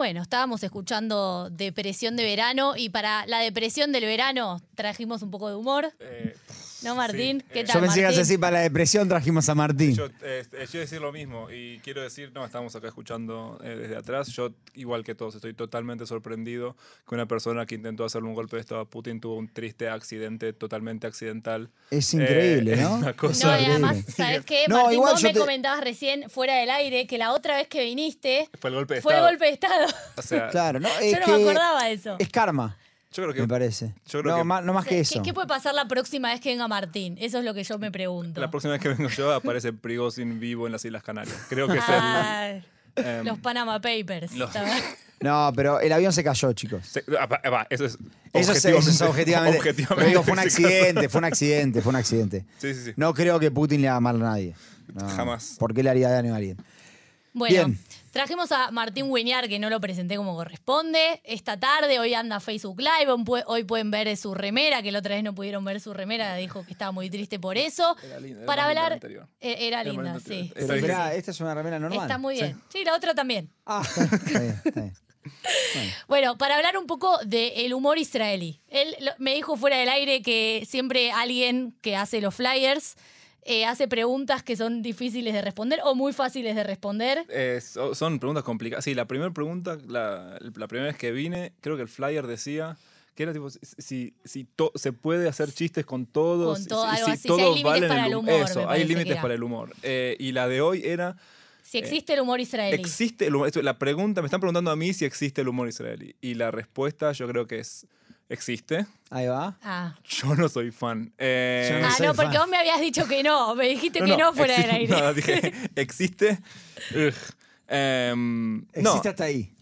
Bueno, estábamos escuchando Depresión de Verano y para la depresión del verano trajimos un poco de humor. Eh, ¿No, Martín? sí, ¿Qué eh, tal, Yo pensé que ibas a decir para la depresión trajimos a Martín. Yo, eh, eh, yo decir lo mismo y quiero decir, no, estamos acá escuchando eh, desde atrás. Yo, igual que todos, estoy totalmente sorprendido que una persona que intentó hacerle un golpe de Estado a Putin tuvo un triste accidente totalmente accidental. Es increíble, Eh, ¿no? una Es cosa- No, y increíble. además, ¿sabes qué? No, Martín, igual vos yo me te- comentabas recién, fuera del aire, que la otra vez que viniste Fue el golpe de fue el Estado. golpe de Estado. O sea, Claro, no, Yo es no que me acordaba de eso. Es karma, yo creo que me parece. yo creo no, que- más, no más que ¿Qué, eso. qué puede pasar la próxima vez que venga Martín? Eso es lo que yo me pregunto. la próxima vez que vengo yo aparece Prigozhin vivo en las Islas Canarias. Creo que es el... Em, los Panama Papers. No, pero el avión se cayó, chicos. se- ah, va, va, eso es Eso, es- eso es objetivamente- objetivamente. Pero digo, fue un accidente, fue un accidente, fue un accidente. Sí, sí, sí. No creo que Putin le haga mal a nadie. No. Jamás. ¿Por qué le haría daño a alguien? Bueno, Bien. Trajimos a Martín Winiar, que no lo presenté como corresponde. Esta tarde, hoy anda Facebook Live. Hoy pu- Hoy pueden ver su remera, que la otra vez no pudieron ver su remera. Dijo que estaba muy triste por eso. Era linda, era Para más linda la hablar. anterior. Eh, Era linda, sí. esta es una remera normal. Está muy bien. Sí, la otra también. Ah, está, bien, está bien. Bueno, para hablar un poco del humor israelí. Él me dijo fuera del aire que siempre alguien que hace los flyers eh, hace preguntas que son difíciles de responder o muy fáciles de responder. Eh, so- son preguntas complicadas. Sí, la primera pregunta, la, la primera vez que vine, creo que el flyer decía que era tipo, si, si, to- se puede hacer chistes con todos. Con todo, si, algo si así, si todos hay límites valen para el hum- humor, Eso, hay límites para el humor. Eh, y la de hoy era, Si existe el humor israelí. ¿existe el humor? La pregunta, me están preguntando a mí si existe el humor israelí. Y la respuesta yo creo que es, ¿existe? Ahí va. ah. Yo no soy fan. Eh, Yo no Ah, soy no, porque fan. vos me habías dicho que no. Me dijiste que no fuera del aire. No, dije, ¿existe? Em, Existe no, hasta ahí.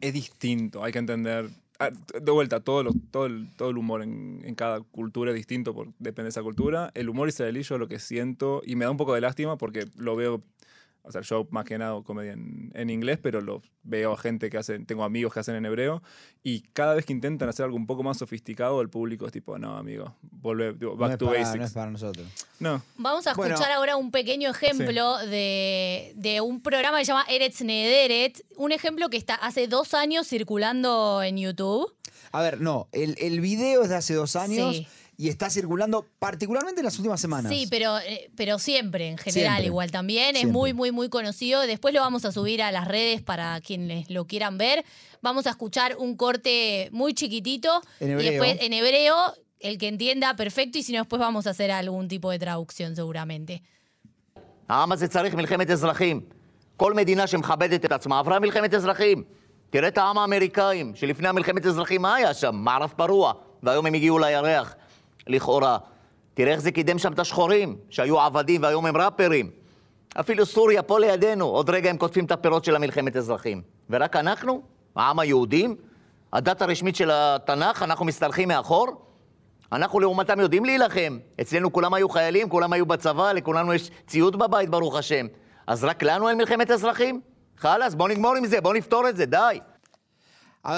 es distinto, hay que entender. ah, De vuelta, todo, lo- todo, el, todo el humor en, en cada cultura es distinto, por, depende de esa cultura. El humor israelí yo lo que siento, y me da un poco de lástima porque lo veo, o sea, yo más que nada comedia en, en inglés, pero lo veo a gente que hacen, tengo amigos que hacen en hebreo, y cada vez que intentan hacer algo un poco más sofisticado, el público es tipo, no, amigo, volve, digo, back no, to para, basics. no es para nosotros. No. Vamos a escuchar Bueno. ahora un pequeño ejemplo de, de un programa que se llama Eretz Nederet. Un ejemplo que está hace dos años circulando en YouTube. A ver, no, el, el video es de hace dos años Sí y está circulando particularmente en las últimas semanas. Sí, pero, eh, pero siempre, en general, Siempre. igual también. Es Siempre. muy, muy, muy conocido. Después lo vamos a subir a las redes para quienes lo quieran ver. Vamos a escuchar un corte muy chiquitito. En Y hebreo. después en hebreo, el que entienda, perfecto. Y si no, después vamos a hacer algún tipo de traducción, seguramente. העם הזה צריך מלחמת אזרחים. כל מדינה שמכבדת את עצמה עברה מלחמת אזרחים. תראה את העם האמריקאים, שלפני המלחמת אזרחים, מה היה שם? מערב פרוע. והיום הם הגיעו לירח, לכאורה. תראה איך זה קידם שם את השחורים, שהיו עבדים והיום הם ראפרים. אפילו סוריה פה לידינו, עוד רגע הם קוטפים את הפירות של המלחמת אזרחים. ורק אנחנו, העם היהודים, הדת הרשמית של התנ"ך, אנחנו משתרכים מאחור? אנחנו לעומתם יודעים להילחם. אצלנו כולם היו חיילים, כולם היו בצבא, לכולנו יש ציוד בבית, ברוך השם. אז רק לנו אין מלחמת אזרחים? חלאס, בוא נגמור עם זה, בוא נפתור את זה, די. Ver,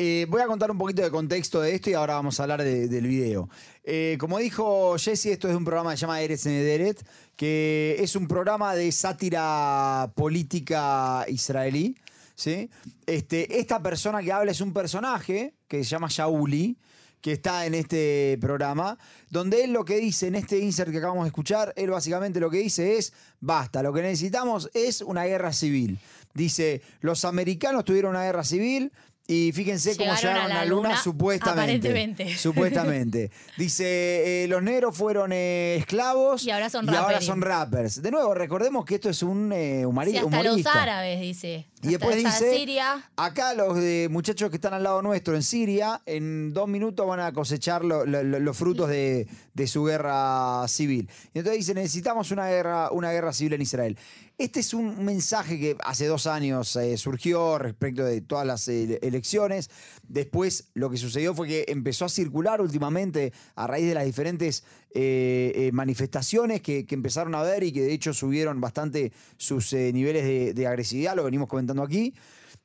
eh, voy a contar un poquito de contexto de esto y ahora vamos a hablar de- del video. Eh, como dijo Jesse, esto es un programa que se llama Eretz Nederet, que es un programa de sátira política israelí. ¿sí? Este, esta persona que habla es un personaje que se llama Shauli, que está en este programa, donde él lo que dice en este insert que acabamos de escuchar, él básicamente lo que dice es, basta, lo que necesitamos es una guerra civil. Dice, los americanos tuvieron una guerra civil y fíjense cómo Llegaron a llegaron a la luna, luna, supuestamente. aparentemente. Supuestamente. Dice, eh, los negros fueron eh, esclavos Y ahora son ahora rappers. son rappers. De nuevo, recordemos que esto es un eh, Sí, hasta los humorista. árabes, dice. Y después dice, Siria. acá los de muchachos que están al lado nuestro en Siria, en dos minutos van a cosechar lo- lo- lo- los frutos de, de su guerra civil. Y entonces dice, necesitamos una guerra, una guerra civil en Israel. Este es un mensaje que hace dos años eh, surgió respecto de todas las eh, elecciones. Después lo que sucedió fue que empezó a circular últimamente a raíz de las diferentes eh, eh, manifestaciones que, empezaron a ver y que de hecho subieron bastante sus eh, niveles de, agresividad, lo venimos comentando aquí.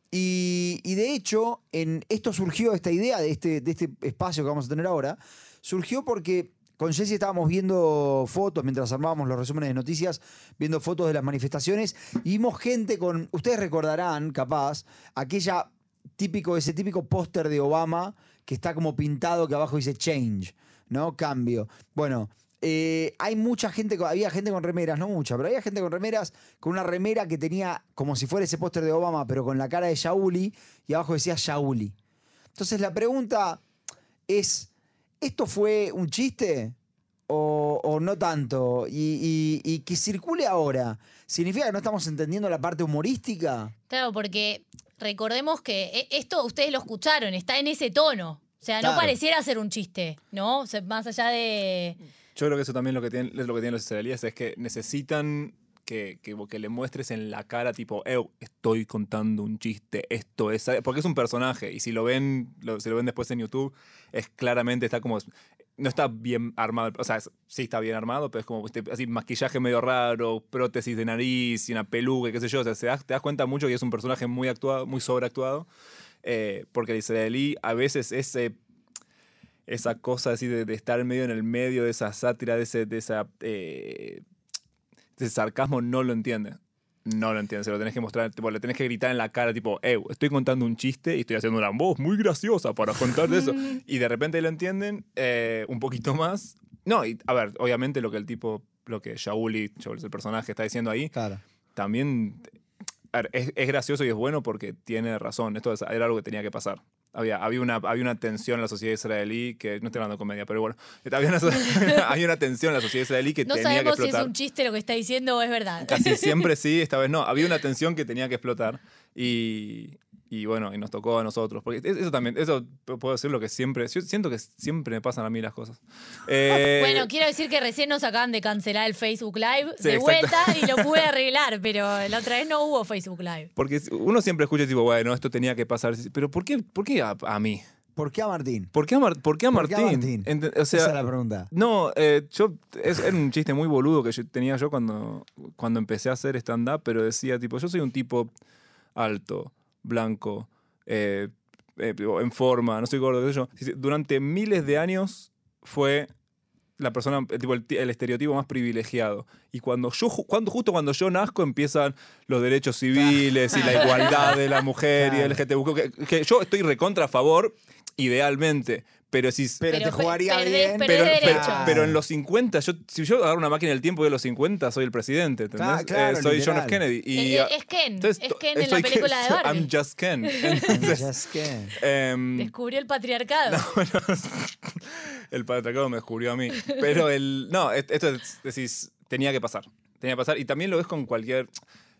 Y, y de hecho, en esto surgió esta idea de este, de este espacio que vamos a tener ahora, surgió porque con Jesse estábamos viendo fotos mientras armábamos los resúmenes de noticias, viendo fotos de las manifestaciones y vimos gente con, ustedes recordarán, capaz, aquella típico, ese típico póster de Obama que está como pintado que abajo dice change, ¿no? Cambio. Bueno, eh, hay mucha gente, había gente con remeras, no mucha, pero había gente con remeras, con una remera que tenía como si fuera ese póster de Obama, pero con la cara de Shauli y abajo decía Shauli. Entonces la pregunta es, ¿esto fue un chiste o, no tanto? Y, y- que circule ahora, ¿significa que no estamos entendiendo la parte humorística? Claro, porque recordemos que e- esto ustedes lo escucharon, está en ese tono. O sea, Claro. no pareciera ser un chiste, ¿no? O sea, más allá de. Yo creo que eso también lo que tienen, es lo que tienen los israelíes es que necesitan que, que, que le muestres en la cara, tipo, "Ew, estoy contando un chiste, esto es. Porque es un personaje. Y si lo ven, lo- si lo ven después en YouTube, es claramente, está como. No está bien armado. O sea, es- sí está bien armado, pero es como este, así maquillaje medio raro, prótesis de nariz y una peluca, qué sé yo. O sea, se te das cuenta mucho que es un personaje muy actuado, muy sobreactuado. Eh, porque el israelí a veces ese esa cosa así de, de estar medio en el medio de esa sátira, de ese, de esa, eh, de ese sarcasmo, no lo entiende. No lo entiende, se lo tenés que mostrar, tipo, le tenés que gritar en la cara, tipo, eh, estoy contando un chiste y estoy haciendo una voz muy graciosa para contar de eso. y de repente lo entienden eh, un poquito más. No, y a ver, obviamente lo que el tipo, lo que Shauli, es el personaje, está diciendo ahí, Claro. también a ver, es, es gracioso y es bueno porque tiene razón. Esto es- era algo que tenía que pasar. Había, había, una, había una tensión en la sociedad israelí que. No estoy hablando de comedia, pero bueno. Había una, había una tensión en la sociedad israelí que No tenía que sabemos si es explotar. un chiste lo que está diciendo o es verdad. Casi siempre sí, esta vez no. Había una tensión que tenía que explotar. Y, y bueno, y nos tocó a nosotros. Porque es- eso también, eso puedo decir lo que siempre. Yo siento que siempre me pasan a mí las cosas. Eh, Bueno, quiero decir que recién nos acaban de cancelar el Facebook Live Sí, de exacto. vuelta y lo pude arreglar, pero la otra vez no hubo Facebook Live. Porque uno siempre escucha, tipo, bueno, esto tenía que pasar. Pero ¿por qué, por qué a, a mí? ¿Por qué a Martín? ¿Por qué a, Mar- por qué a ¿Por qué Martín? a Martín? Ent- o sea, Esa es la pregunta. No, eh, yo es, era un chiste muy boludo que yo tenía yo cuando, cuando empecé a hacer stand-up, pero decía, tipo, yo soy un tipo alto, blanco, eh, eh, en forma, no soy gordo, qué sé yo. Durante miles de años fue la persona, tipo, el, ti- el estereotipo más privilegiado. Y cuando yo, cuando, justo cuando yo nazco empiezan los derechos civiles y la igualdad de la mujer y el LGTB, que, que yo estoy recontra a favor, idealmente, pero si... Pero, Pero te jugaría perdés- bien. perdés pero, pero, derechos. pero en los 50, yo, si yo agarro una máquina del tiempo de los 50, soy el presidente, ¿entendés? Claro, claro, Eh, soy John literal. F. Kennedy. Y, eh, es Ken, entonces, es Ken en la película de Barbie. I'm just Ken. Entonces, em, Descubrió el patriarcado. el patriarcado me descubrió a mí. Pero el. No, esto es, decís, tenía que pasar. Tenía que pasar. Y también lo ves con cualquier.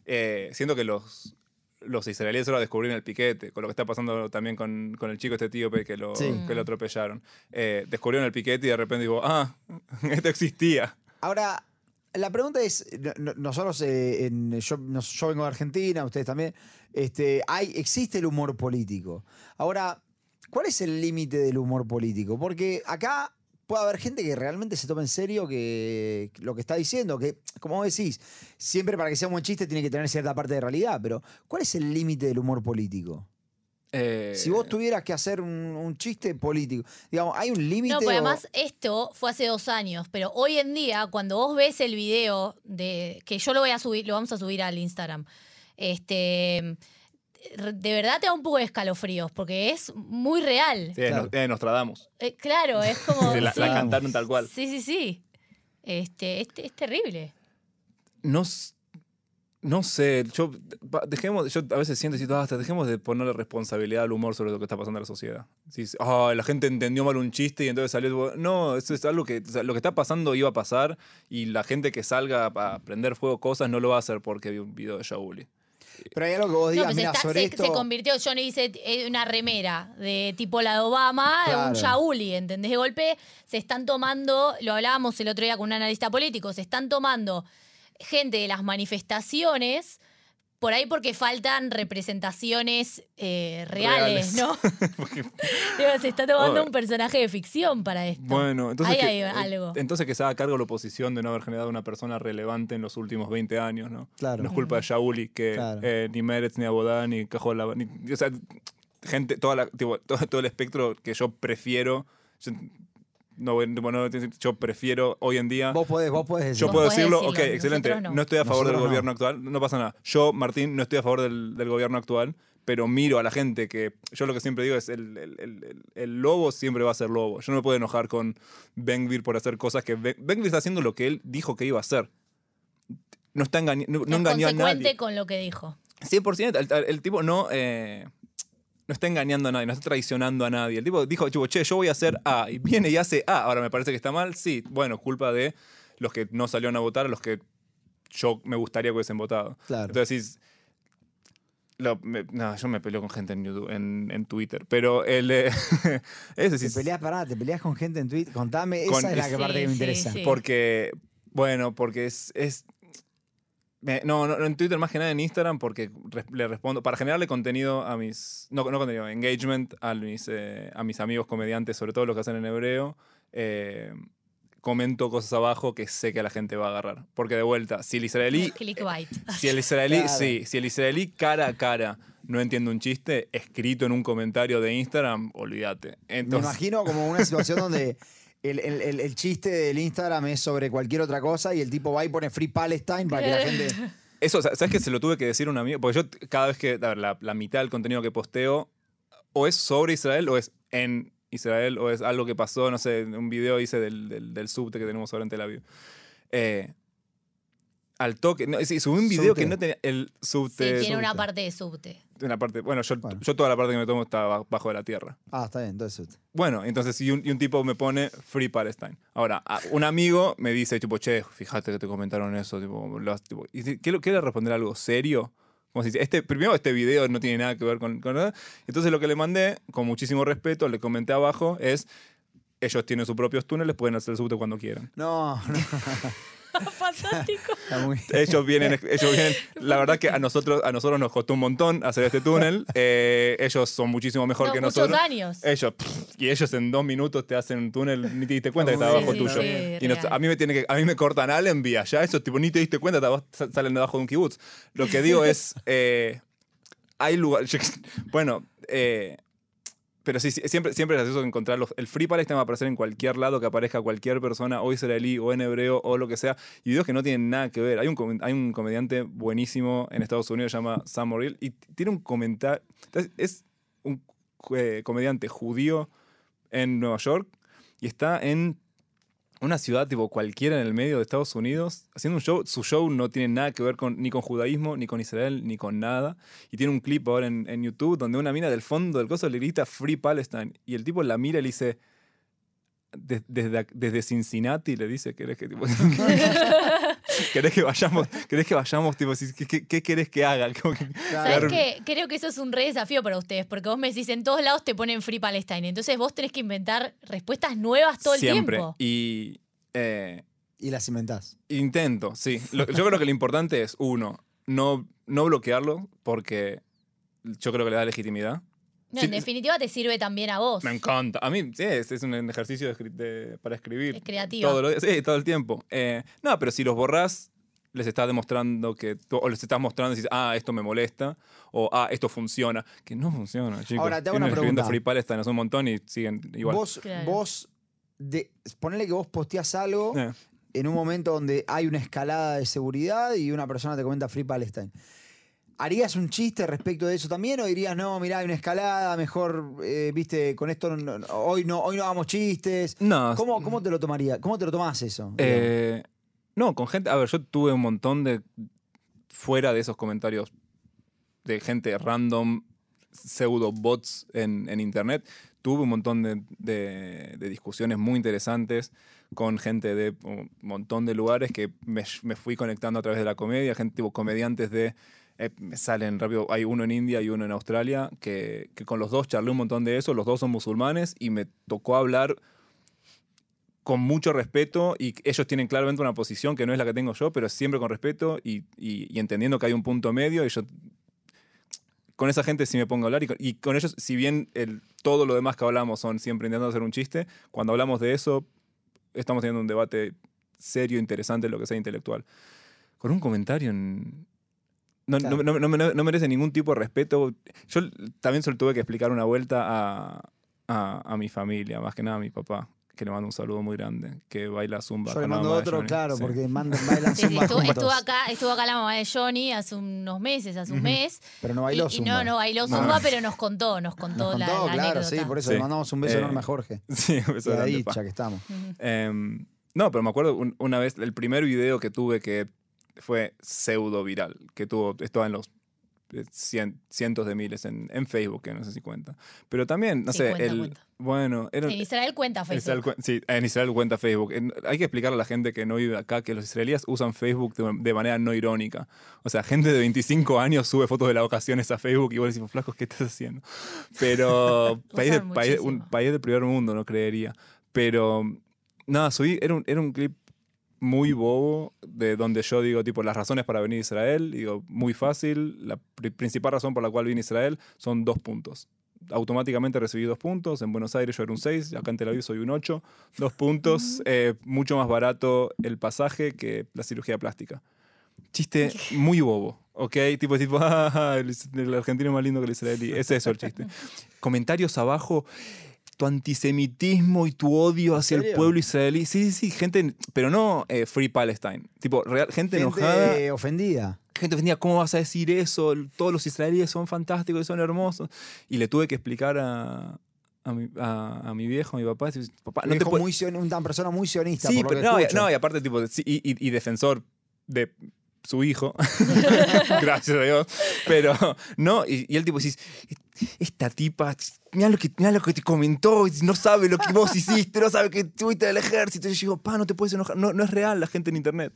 Eh, siento que los. Los israelíes ahora descubrieron el piquete, con lo que está pasando también con, con el chico este etíope que lo, Sí. que lo atropellaron. Eh, descubrieron el piquete y de repente digo, ah, esto existía. Ahora, la pregunta es, no- no- nosotros, eh, en- yo, yo vengo de Argentina, ustedes también, este, hay, existe el humor político. Ahora, ¿cuál es el límite del humor político? Porque acá puede haber gente que realmente se tome en serio que lo que está diciendo, que, como vos decís, siempre para que sea un buen chiste tiene que tener cierta parte de realidad, pero ¿cuál es el límite del humor político? Eh, Si vos tuvieras que hacer un, un chiste político, digamos, ¿hay un límite? No, pero o- además esto fue hace dos años, pero hoy en día, cuando vos ves el video de que yo lo voy a subir, lo vamos a subir al Instagram, este de verdad te da un poco de escalofríos, porque es muy real. sí, Claro. Es Nostradamus. Eh, claro, es como. Sí, la, la sí. cantaron tal cual. Sí, sí, sí. Este, es, es terrible. No, no sé, yo dejemos, yo a veces siento y basta, dejemos de ponerle responsabilidad al humor sobre lo que está pasando en la sociedad. Si, "Ah, la gente entendió mal un chiste y entonces salió. No, eso es algo que. o sea, lo que está pasando iba a pasar y la gente que salga a prender fuego cosas no lo va a hacer porque vio un video de Shauli. Pero hay algo que vos No, digas, pues mira, está- sobre se, esto... se convirtió, Johnny dice, en una remera de tipo la de Obama, Claro. un Shauli, ¿entendés? De golpe se están tomando, lo hablábamos el otro día con un analista político, se están tomando gente de las manifestaciones por ahí porque faltan representaciones eh, reales, Reales. ¿no? Digo, se está tomando un personaje de ficción para esto. Bueno, entonces. Ahí que, hay eh, algo. Entonces que se haga cargo la oposición de no haber generado una persona relevante en los últimos 20 años, ¿no? Claro. No es culpa de Shauli que Claro. eh, ni Meretz, ni Abodá, ni Cajola, ni. O sea, gente, toda la, tipo, todo, todo el espectro que yo prefiero. yo- no, bueno, yo prefiero hoy en día. Vos podés, vos podés decirlo. Yo puedo decirlo, decirlo, ok, excelente. No. no. estoy a favor del no. gobierno actual, no pasa nada. Yo, Martín, no estoy a favor del, del gobierno actual, pero miro a la gente que. Yo lo que siempre digo es: el, el- el- el- el lobo siempre va a ser lobo. Yo no me puedo enojar con Ben por hacer cosas que. Ben Ben está haciendo lo que él dijo que iba a hacer. No, está engaña- no, no es engañó a consecuente nadie. con lo que dijo. 100%. El, el- el tipo no. eh, no está engañando a nadie, no está traicionando a nadie. El tipo dijo, tipo, che, yo voy a hacer A. Y viene y hace A. Ahora me parece que está mal. Sí, bueno, culpa de los que no salieron a votar, a los que yo me gustaría que hubiesen votado. Claro. Entonces decís. lo- me- no, yo me peleo con gente en, YouTube- en, en Twitter. Pero el. eh, es Te peleas, pará, te peleas con gente en Twitter. Contame, Con- esa es la que Sí, parte que me sí, interesa. sí. Porque, bueno, porque es... es- me- no, no, en Twitter más que nada en Instagram porque res- le respondo, para generarle contenido a mis, no, no contenido, engagement a mis, eh, a mis amigos comediantes, sobre todo los que hacen en hebreo, eh, comento cosas abajo que sé que a la gente va a agarrar. Porque de vuelta, si el israelí, Clickbait. si el israelí, Claro. sí, si el israelí cara a cara no entiende un chiste, escrito en un comentario de Instagram, olvídate. Me Entonces, imagino como una situación donde el, el- el- el chiste del Instagram es sobre cualquier otra cosa y el tipo va y pone Free Palestine para que la gente. Eso, sa- ¿sabes que Se lo tuve que decir a un amigo. Porque yo cada vez que, a ver, la, la mitad del contenido que posteo, o es sobre Israel, o es en Israel, o es algo que pasó, no sé, un video hice del, del, del subte que tenemos ahora en Tel Aviv. Eh, al toque, no, sí, subí un video Subte. que no tenía el Sí, subte. tiene una subte. parte de subte. una parte, bueno, yo, Bueno. yo toda la parte que me tomo está ba- bajo de la tierra. Ah, está bien, entonces. Bueno, entonces, y un, y un tipo me pone Free Palestine. Ahora, un amigo me dice, tipo, che, fíjate que te comentaron eso. Tipo, los- tipo, y si- ¿quiere, quiere responder algo serio? Como si este, primero, este video no tiene nada que ver con, con nada. Entonces, lo que le mandé, con muchísimo respeto, le comenté abajo, es, ellos tienen sus propios túneles, pueden hacer el subte cuando quieran. No, no, Fantástico. está muy. Ellos vienen, ellos vienen. La verdad que a nosotros, a nosotros nos costó un montón hacer este túnel. Eh, ellos son muchísimo mejor No, que muchos nosotros. años. Ellos, pff, y ellos en dos minutos te hacen un túnel, ni te diste cuenta que Sí, sí, abajo sí, tuyo. sí, y nos- a mí me tiene que, a mí me cortan Allenby allá, esos tipo ni te diste cuenta, sa- salen debajo de un kibutz. Lo que digo es, eh, hay lugar, bueno, eh, pero sí, siempre, siempre es gracioso encontrarlos. El Free Palestine va a aparecer en cualquier lado que aparezca cualquier persona, o israelí, o en hebreo, o lo que sea, y videos que no tienen nada que ver. Hay un, hay un comediante buenísimo en Estados Unidos, se llama Sam Morrill, y tiene un comentario. Es un eh, comediante judío en Nueva York, y está en una ciudad tipo cualquiera en el medio de Estados Unidos, haciendo un show. Su show no tiene nada que ver con, ni con judaísmo, ni con Israel, ni con nada. Y tiene un clip ahora en, en YouTube donde una mina del fondo del coso le grita Free Palestine. Y el tipo la mira y le dice. "Des- Desde, desde Cincinnati le dice, ¿querés que, tipo, ¿querés que vayamos? ¿Querés que vayamos? Tipo, ¿qué, qué, qué querés que haga? Como que- ¿Sabes Claro. qué? Creo que eso es un re desafío para ustedes, porque vos me decís, en todos lados te ponen Free Palestine. Entonces vos tenés que inventar respuestas nuevas todo el Siempre. tiempo. Y eh, Y las inventás. Intento, sí. Lo- yo creo que lo importante es, uno, no, no bloquearlo, porque yo creo que le da legitimidad. No, Sí, en definitiva te sirve también a vos. Me encanta. A mí, sí, es, es un ejercicio de de- para escribir. Es creativo. Todo lo- sí, todo el tiempo. Eh, no, pero si los borrás, les estás demostrando que. O les estás mostrando y dices, ah, esto me molesta. O, ah, esto funciona. Que no funciona, chicos. Ahora, te hago una pregunta. Free Palestine hace un montón y siguen igual. Vos, Claro. vos de, ponele que vos posteás algo Eh. en un momento donde hay una escalada de seguridad y una persona te comenta Free Palestine. ¿Harías un chiste respecto de eso también o dirías, no, mirá, hay una escalada, mejor, eh, viste, con esto no- no- hoy, no, hoy no hagamos chistes? No, ¿Cómo, ¿Cómo te lo tomaría? ¿Cómo te lo tomás eso? Eh, no, con gente. A ver, yo tuve un montón de. Fuera de esos comentarios de gente random, pseudo bots en, en internet, tuve un montón de, de- de discusiones muy interesantes con gente de un montón de lugares que me, me fui conectando a través de la comedia, gente tipo comediantes de. Eh, salen rápido, hay uno en India y uno en Australia, que, que con los dos charlé un montón de eso, los dos son musulmanes y me tocó hablar con mucho respeto y ellos tienen claramente una posición que no es la que tengo yo, pero siempre con respeto y, y- y entendiendo que hay un punto medio y yo con esa gente sí me pongo a hablar y con, y con ellos, si bien el, todo lo demás que hablamos son siempre intentando hacer un chiste, cuando hablamos de eso estamos teniendo un debate serio, interesante, lo que sea intelectual. Con un comentario en- no, no- Claro. no- no- no- no merece ningún tipo de respeto. Yo también se lo tuve que explicar una vuelta a, a- a mi familia, más que nada a mi papá. que le mando un saludo muy grande, que baila zumba. Yo le la mando mamá otro, claro, Sí. porque mandan, bailan Sí, sí, zumba estuvo, estuvo acá, estuvo acá la mamá de Johnny hace unos meses, hace un mes. Pero no bailó y, y zumba. no, no bailó No. zumba, pero nos contó, nos contó, Nos la, contó, la claro, anécdota. sí, por eso Sí. le mandamos un beso Eh, enorme a Jorge. Sí, un beso Y a grande, pa. Dicha, que estamos. Em, no, pero me acuerdo un- una vez, el primer video que tuve que fue pseudo viral, que tuvo, estaba en los eh, cien- cientos de miles en, en Facebook, que no sé si cuenta. Pero también, no Sí, sé, cuenta, el. cuenta. Bueno, era. En Israel cuenta Facebook. sí, en Israel cuenta Facebook. En- hay que explicarle a la gente que no vive acá que los israelíes usan Facebook de, de manera no irónica. O sea, gente de 25 años sube fotos de las vacaciones a Facebook y vos decís, flacos, ¿qué estás haciendo? Pero país, de- país- un país del primer mundo, no creería. Pero nada, subí, era un, era un clip muy bobo de donde yo digo, tipo, las razones para venir a Israel, digo, muy fácil, la pri- principal razón por la cual vine a Israel son dos puntos. Automáticamente recibí dos puntos, en Buenos Aires yo era un 6, acá en Tel Aviv soy un 8, dos puntos, eh, mucho más barato el pasaje que la cirugía plástica. Chiste muy bobo, ¿ok? Tipo, tipo, ah, el, el argentino es más lindo que el israelí. Es eso el chiste. Comentarios abajo, tu antisemitismo y tu odio hacia el pueblo israelí. Sí, sí, sí, gente, pero no eh, Free Palestine. Tipo, real, gente, enojada, Gente ofendida. gente ofendida, ¿cómo vas a decir eso? Todos los israelíes son fantásticos y son hermosos. Y le tuve que explicar a, a, mi, a- a mi viejo, a mi papá, papá, no te muy una persona muy sionista. Sí, por lo pero que no, no, y aparte, tipo, sí, y, y- y defensor de su hijo. Gracias a Dios. Pero, no, y, y él, tipo, decís, esta tipa, mira lo, que, mirá lo que te comentó, no sabe lo que vos hiciste, no sabe que tuviste del ejército. Y yo digo, pa, no te puedes enojar. No, no es real la gente en internet.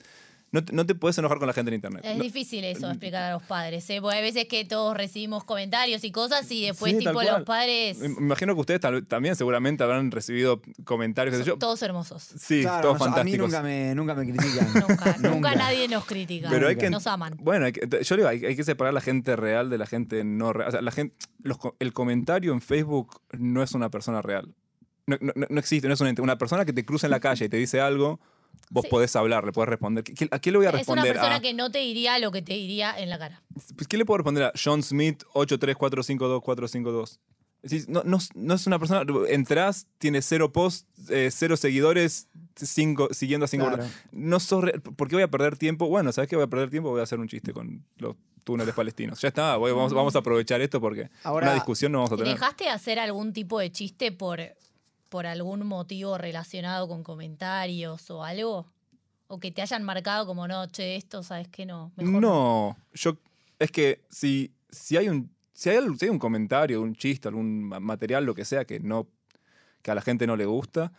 No te, no te puedes enojar con la gente en internet. Es No- difícil eso explicar a los padres, ¿eh? porque hay veces que todos recibimos comentarios y cosas y después Sí, tipo los padres Me imagino que ustedes tal- también seguramente habrán recibido comentarios, yo. todos hermosos. Sí, Claro, todos no, a mí fantásticos. nunca me, nunca me critican. Nunca, nunca nadie nos critica. Pero hay que, nos aman. Bueno, hay que- yo digo, hay, hay que separar la gente real de la gente no real. O sea, la gente, los el comentario en Facebook no es una persona real. No, no- no existe, no es un ente. Una persona que te cruza en la calle y te dice algo, vos Sí. podés hablar, le podés responder. ¿Qué- ¿A qué le voy a Es una responder? persona a, que no te diría lo que te diría en la cara. pues, ¿Qué le puedo responder a John Smith 83452-452? Decís, No, no, no es una persona. Entrás, tiene cero posts, eh, cero seguidores, cinco, siguiendo a cinco. Claro. No sos re- ¿Por qué voy a perder tiempo? Bueno, ¿sabes qué voy a perder tiempo? Voy a hacer un chiste con los túneles palestinos. Ya está, voy- vamos, vamos a aprovechar esto porque Ahora, una discusión no vamos a tener. ¿Dejaste hacer algún tipo de chiste por, por algún motivo relacionado con comentarios o algo? ¿O que te hayan marcado como, no, che, esto, ¿sabes qué? No, mejor No, yo. Es que si, si hay un. Si hay, algo- si hay un comentario, un chiste, algún ma- material, lo que sea, que no. que a la gente no le gusta.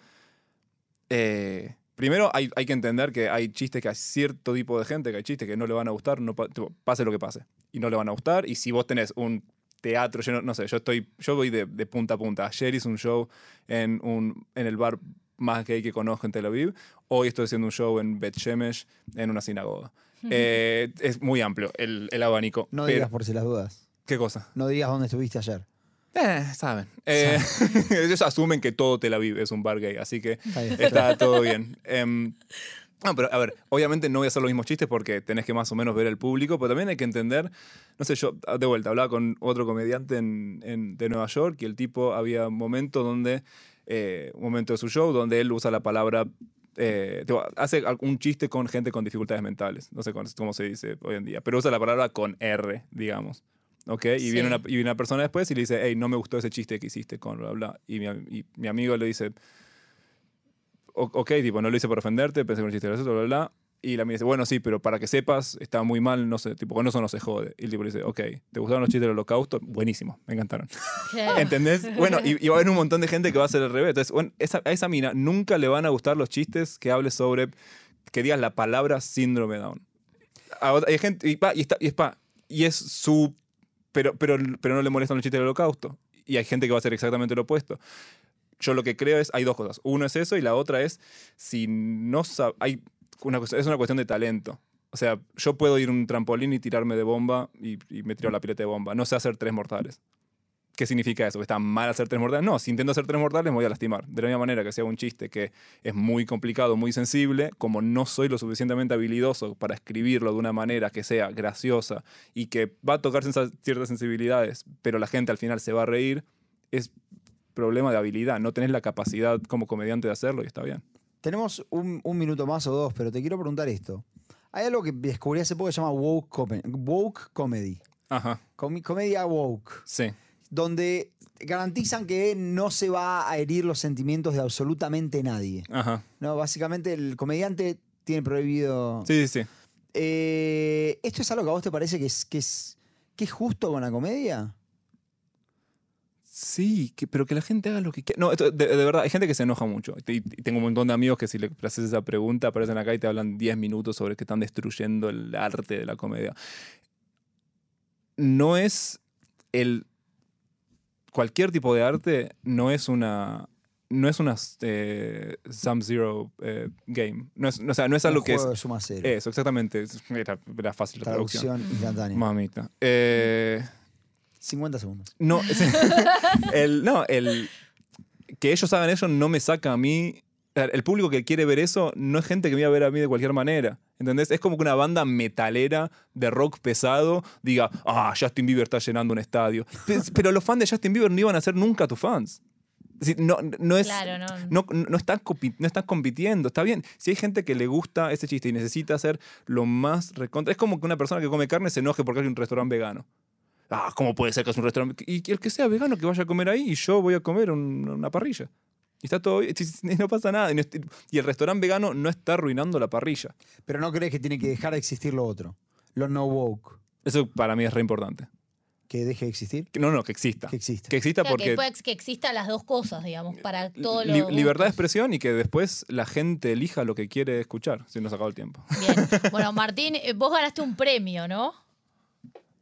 eh, primero hay, hay que entender que hay chistes que hay cierto tipo de gente, que hay chistes que no le van a gustar, no, pase lo que pase. Y no le van a gustar. Y si vos tenés un teatro lleno, no sé, yo estoy. Yo voy de, de punta a punta. Ayer hice un show en, un, en el bar más gay que conozco en Tel Aviv. Hoy estoy haciendo un show en Bet Shemesh, en una sinagoga. Eh, es muy amplio el, el abanico. No pero- digas por si las dudas. ¿Qué cosa? No digas dónde estuviste ayer. Eh, saben. Eh, ellos asumen que todo Tel Aviv es un bar gay, así que Está bien. está todo bien. Em, no, pero a ver, obviamente no voy a hacer los mismos chistes porque tenés que más o menos ver el público, pero también hay que entender, no sé, yo de vuelta hablaba con otro comediante en, en- de Nueva York y el tipo había un momento donde, eh, un momento de su show donde él usa la palabra, eh, tipo, hace un chiste con gente con dificultades mentales, no sé cómo se dice hoy en día, pero usa la palabra con R, digamos. ¿ok? Y, Sí. viene una, y viene una persona después y le dice, hey, no me gustó ese chiste que hiciste con bla, bla. Y mi, am- y mi amigo le dice, "O- ok, tipo, no lo hice por ofenderte, pensé que un chiste gracioso, bla, bla, bla. Y la amiga dice, bueno, sí, pero para que sepas, está muy mal, no sé, tipo, con eso no se jode. Y el tipo le dice, ok, ¿te gustaron los chistes del holocausto? Buenísimo, me encantaron. ¿Entendés? Bueno, y, y va a haber un montón de gente que va a hacer el revés. Entonces, bueno, esa- a esa mina nunca le van a gustar los chistes que hable sobre, que digas la palabra síndrome Down. Otra- hay gente, y, pa, y, está, y es pa, y es su, pero, pero, pero no le molestan los chistes del holocausto. Y hay gente que va a hacer exactamente lo opuesto. Yo lo que creo es, hay dos cosas. Uno es eso y la otra es, si no hay una, es una cuestión de talento. O sea, yo puedo ir a un trampolín y tirarme de bomba y, y me tiro la pileta de bomba. No sé hacer tres mortales. ¿Qué significa eso? ¿Que está mal hacer tres mortales? No, si intento hacer tres mortales me voy a lastimar. De la misma manera que sea un chiste que es muy complicado, muy sensible, como no soy lo suficientemente habilidoso para escribirlo de una manera que sea graciosa y que va a tocar ciertas sensibilidades, pero la gente al final se va a reír, es, problema de habilidad, no tenés la capacidad como comediante de hacerlo y está bien. Tenemos un, un minuto más o dos, pero te quiero preguntar esto. Hay algo que descubrí hace poco que se llama woke, come- woke comedy. Ajá, comedia woke. sí. Donde garantizan que no se va a herir los sentimientos de absolutamente nadie. Ajá. No, básicamente el comediante tiene prohibido. Sí, sí, sí. Eh, ¿Esto es algo que a vos te parece que es, que es, que es justo con la comedia? Sí, que- pero que la gente haga lo que quiera. No, esto- de, de verdad, hay gente que se enoja mucho. Y, y tengo un montón de amigos que si le haces esa pregunta aparecen acá y te hablan 10 minutos sobre que están destruyendo el arte de la comedia. No es el... Cualquier tipo de arte no es una... No es una eh, Sum Zero eh, game. No es, o sea, no es algo Un que es... juego de suma cero. Eso, exactamente. Era, era fácil la traducción. Traducción instantánea. Mamita. Eh, 50 segundos. no, el, no, el que ellos hagan eso no me saca a mí. El público que quiere ver eso no es gente que me iba a ver a mí de cualquier manera. ¿Entendés? Es como que una banda metalera de rock pesado diga, ah, Justin Bieber está llenando un estadio. Pe- Pero los fans de Justin Bieber no iban a ser nunca tus fans. Es decir, no, no es. Claro, no. No, no, están no están compitiendo, está bien. Si hay gente que le gusta ese chiste y necesita hacer lo más recontra. Es como que una persona que come carne se enoje porque hay un restaurante vegano. Ah, ¿cómo puede ser que es un restaurante? Y que el que sea vegano que vaya a comer ahí y yo voy a comer un- una parrilla. Y está todo bien, y no pasa nada. Y, el restaurante vegano no está arruinando la parrilla. Pero no crees que tiene que dejar de existir lo otro. Lo no woke. Eso para mí es re importante. Que deje de existir. Que- No, no, que exista. Que exista. Que exista Claro, que, porque pueda- que existan las dos cosas, digamos, para todo lo. li- libertad de expresión y que después la gente elija lo que quiere escuchar, si nos acabó el tiempo. Bien. Bueno, Martín, eh, vos ganaste un premio, ¿no?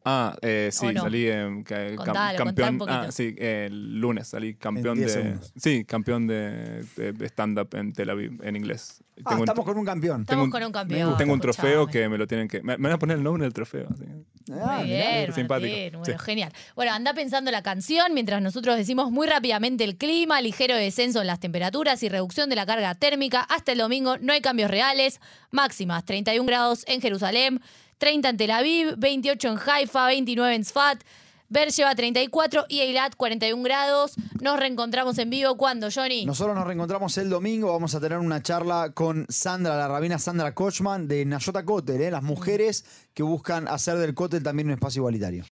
Ah, eh, sí, salí eh, cam- Contalo, campeón. ah, sí, el lunes salí campeón 10 de. segundos. Sí, campeón de, de stand-up en Tel Aviv, en inglés. Ah, Tengo un- estamos con un campeón. Estamos un- con un campeón. Tengo un trofeo que me lo tienen que. Me, me van a poner el nombre del trofeo. así. Ah, Muy bien, simpático. Martín, Sí. Bueno, genial. Bueno, anda pensando la canción mientras nosotros decimos muy rápidamente el clima, ligero descenso en las temperaturas y reducción de la carga térmica. Hasta el domingo no hay cambios reales. Máximas 31 grados en Jerusalén, 30 en Tel Aviv, 28 en Haifa, 29 en Sfat. Beersheba 34 y Eilat 41 grados. Nos reencontramos en vivo cuando, Johnny. Nosotros nos reencontramos el domingo. Vamos a tener una charla con Sandra, la rabina Sandra Kochman de Nayota Kotel, ¿eh? las mujeres que buscan hacer del cótel también un espacio igualitario.